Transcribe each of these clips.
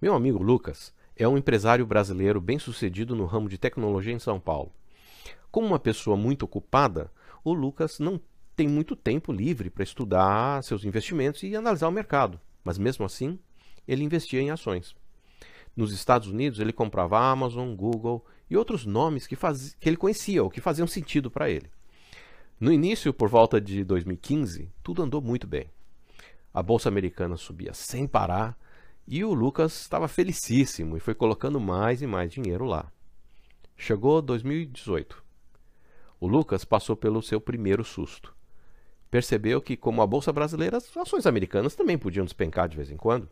Meu amigo Lucas é um empresário brasileiro bem-sucedido no ramo de tecnologia em São Paulo. Como uma pessoa muito ocupada, o Lucas não tem muito tempo livre para estudar seus investimentos e analisar o mercado, mas mesmo assim, ele investia em ações. Nos Estados Unidos, ele comprava Amazon, Google e outros nomes que, faz... que ele conhecia ou que faziam sentido para ele. No início, por volta de 2015, tudo andou muito bem. A bolsa americana subia sem parar e o Lucas estava felicíssimo e foi colocando mais e mais dinheiro lá. Chegou 2018. O Lucas passou pelo seu primeiro susto. Percebeu que, como a bolsa brasileira, as ações americanas também podiam despencar de vez em quando.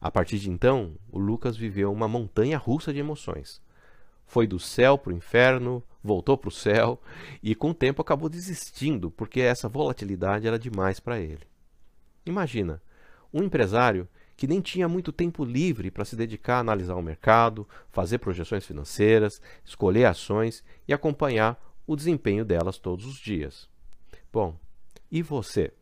A partir de então, o Lucas viveu uma montanha russa de emoções. Foi do céu para o inferno, voltou para o céu e, com o tempo, acabou desistindo porque essa volatilidade era demais para ele. Imagina, um empresário que nem tinha muito tempo livre para se dedicar a analisar o mercado, fazer projeções financeiras, escolher ações e acompanhar o desempenho delas todos os dias. Bom, e você?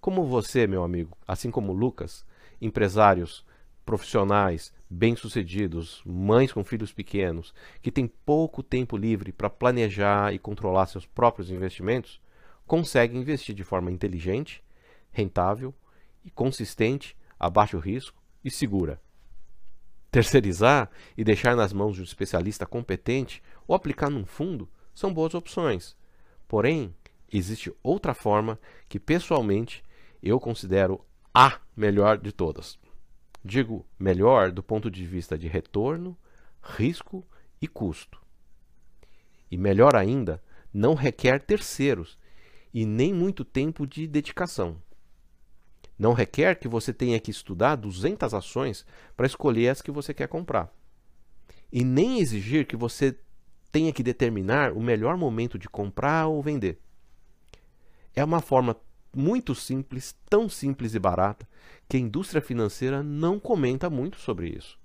Como você, meu amigo, assim como Lucas, empresários profissionais bem-sucedidos, mães com filhos pequenos, que têm pouco tempo livre para planejar e controlar seus próprios investimentos, conseguem investir de forma inteligente, rentável e consistente a baixo risco e segura. Terceirizar e deixar nas mãos de um especialista competente ou aplicar num fundo são boas opções. Porém, existe outra forma que pessoalmente eu considero a melhor de todas. Digo melhor do ponto de vista de retorno, risco e custo. E melhor ainda, não requer terceiros e nem muito tempo de dedicação. Não requer que você tenha que estudar 200 ações para escolher as que você quer comprar. E nem exigir que você tenha que determinar o melhor momento de comprar ou vender. É uma forma muito simples, tão simples e barata, que a indústria financeira não comenta muito sobre isso.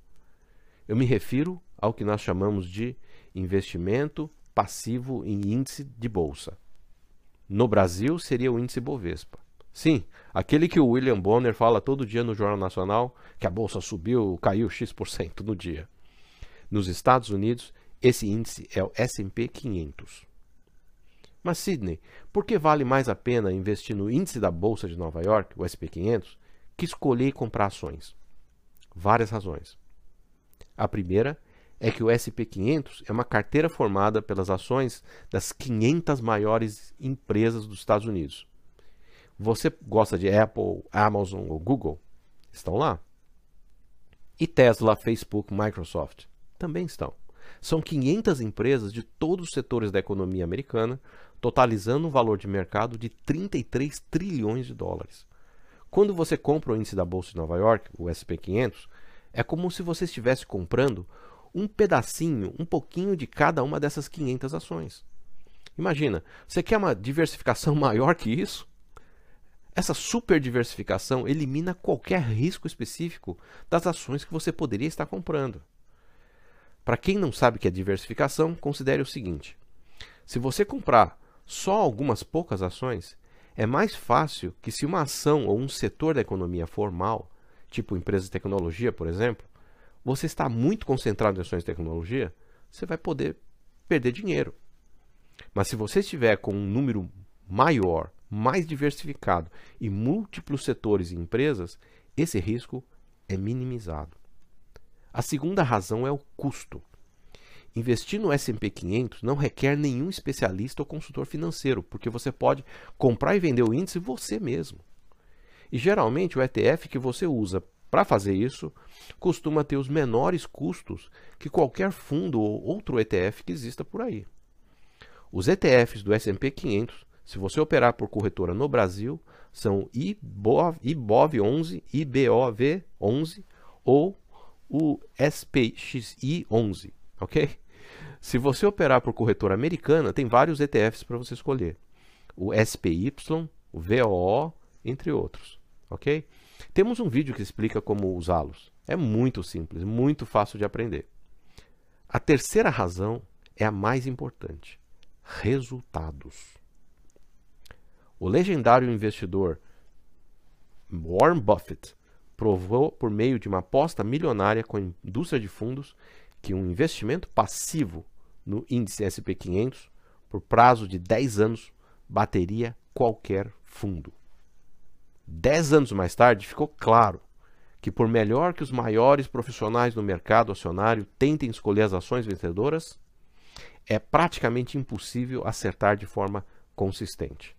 Eu me refiro ao que nós chamamos de investimento passivo em índice de bolsa. No Brasil seria o índice Bovespa. Sim, aquele que o William Bonner fala todo dia no Jornal Nacional que a bolsa subiu, caiu X% no dia. Nos Estados Unidos, esse índice é o S&P 500. Mas Sidney, por que vale mais a pena investir no índice da bolsa de Nova York, o S&P 500, que escolher comprar ações? Várias razões. A primeira é que o S&P 500 é uma carteira formada pelas ações das 500 maiores empresas dos Estados Unidos você gosta de Apple, Amazon ou Google? Estão lá. E Tesla, Facebook, Microsoft? Também estão. São 500 empresas de todos os setores da economia americana, totalizando um valor de mercado de 33 trilhões de dólares. Quando você compra o índice da Bolsa de Nova York, o SP 500, é como se você estivesse comprando um pedacinho, um pouquinho de cada uma dessas 500 ações. Imagina, você quer uma diversificação maior que isso? Essa super diversificação elimina qualquer risco específico das ações que você poderia estar comprando. Para quem não sabe o que é diversificação, considere o seguinte: se você comprar só algumas poucas ações, é mais fácil que se uma ação ou um setor da economia formal, tipo empresa de tecnologia, por exemplo, você está muito concentrado em ações de tecnologia, você vai poder perder dinheiro. Mas se você estiver com um número maior mais diversificado e múltiplos setores e empresas, esse risco é minimizado. A segunda razão é o custo. Investir no S&P 500 não requer nenhum especialista ou consultor financeiro, porque você pode comprar e vender o índice você mesmo. E geralmente o ETF que você usa para fazer isso costuma ter os menores custos que qualquer fundo ou outro ETF que exista por aí. Os ETFs do S&P 500 se você operar por corretora no Brasil, são IBOV, IBOV 11, IBOV 11 ou o SPXI 11, ok? Se você operar por corretora americana, tem vários ETFs para você escolher. O SPY, o VOO, entre outros, ok? Temos um vídeo que explica como usá-los. É muito simples, muito fácil de aprender. A terceira razão é a mais importante: resultados. O legendário investidor Warren Buffett provou por meio de uma aposta milionária com a indústria de fundos que um investimento passivo no índice SP500 por prazo de 10 anos bateria qualquer fundo. Dez anos mais tarde, ficou claro que, por melhor que os maiores profissionais no mercado acionário tentem escolher as ações vencedoras, é praticamente impossível acertar de forma consistente.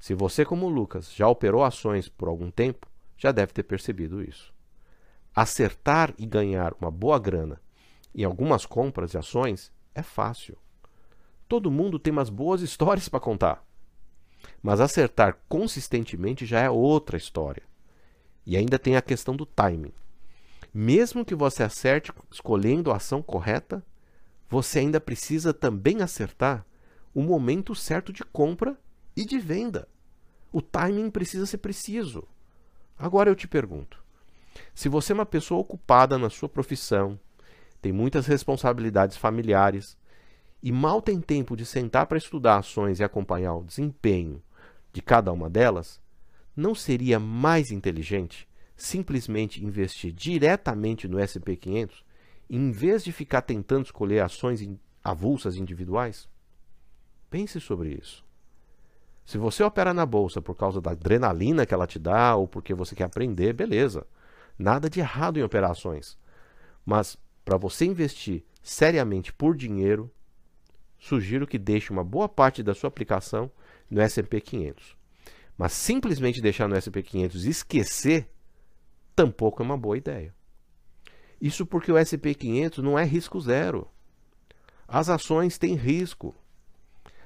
Se você, como Lucas, já operou ações por algum tempo, já deve ter percebido isso. Acertar e ganhar uma boa grana em algumas compras de ações é fácil. Todo mundo tem umas boas histórias para contar. Mas acertar consistentemente já é outra história. E ainda tem a questão do timing. Mesmo que você acerte escolhendo a ação correta, você ainda precisa também acertar o momento certo de compra e de venda. O timing precisa ser preciso. Agora eu te pergunto: se você é uma pessoa ocupada na sua profissão, tem muitas responsabilidades familiares e mal tem tempo de sentar para estudar ações e acompanhar o desempenho de cada uma delas, não seria mais inteligente simplesmente investir diretamente no SP500 em vez de ficar tentando escolher ações avulsas individuais? Pense sobre isso. Se você opera na bolsa por causa da adrenalina que ela te dá ou porque você quer aprender, beleza. Nada de errado em operações. Mas para você investir seriamente por dinheiro, sugiro que deixe uma boa parte da sua aplicação no S&P 500. Mas simplesmente deixar no S&P 500 e esquecer tampouco é uma boa ideia. Isso porque o S&P 500 não é risco zero. As ações têm risco.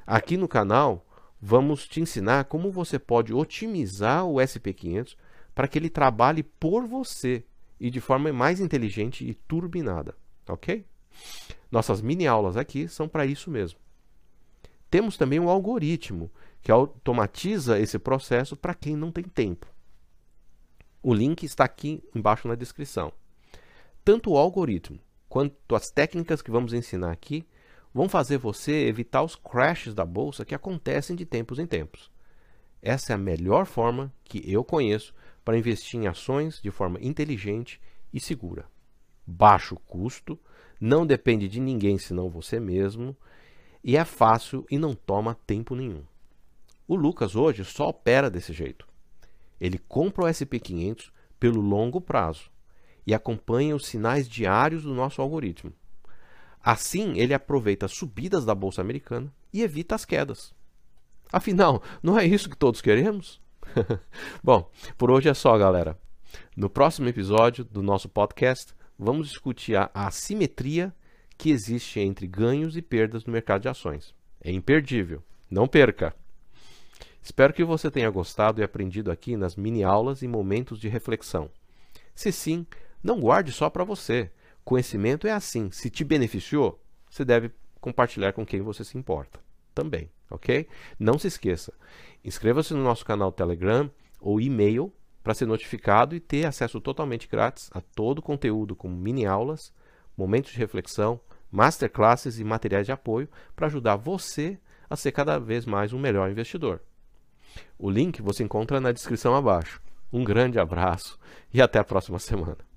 Aqui no canal vamos te ensinar como você pode otimizar o SP 500 para que ele trabalhe por você e de forma mais inteligente e turbinada, ok? Nossas mini aulas aqui são para isso mesmo. Temos também um algoritmo que automatiza esse processo para quem não tem tempo. O link está aqui embaixo na descrição. Tanto o algoritmo quanto as técnicas que vamos ensinar aqui vão fazer você evitar os crashes da bolsa que acontecem de tempos em tempos. Essa é a melhor forma que eu conheço para investir em ações de forma inteligente e segura. Baixo custo, não depende de ninguém senão você mesmo, e é fácil e não toma tempo nenhum. O Lucas hoje só opera desse jeito. Ele compra o SP500 pelo longo prazo e acompanha os sinais diários do nosso algoritmo. Assim, ele aproveita as subidas da bolsa americana e evita as quedas. Afinal, não é isso que todos queremos? Bom, por hoje é só, galera. No próximo episódio do nosso podcast, vamos discutir a assimetria que existe entre ganhos e perdas no mercado de ações. É imperdível. Não perca! Espero que você tenha gostado e aprendido aqui nas mini aulas e momentos de reflexão. Se sim, não guarde só para você. Conhecimento é assim. Se te beneficiou, você deve compartilhar com quem você se importa também, ok? Não se esqueça, inscreva-se no nosso canal Telegram ou e-mail para ser notificado e ter acesso totalmente grátis a todo o conteúdo, como mini aulas, momentos de reflexão, masterclasses e materiais de apoio para ajudar você a ser cada vez mais um melhor investidor. O link você encontra na descrição abaixo. Um grande abraço e até a próxima semana.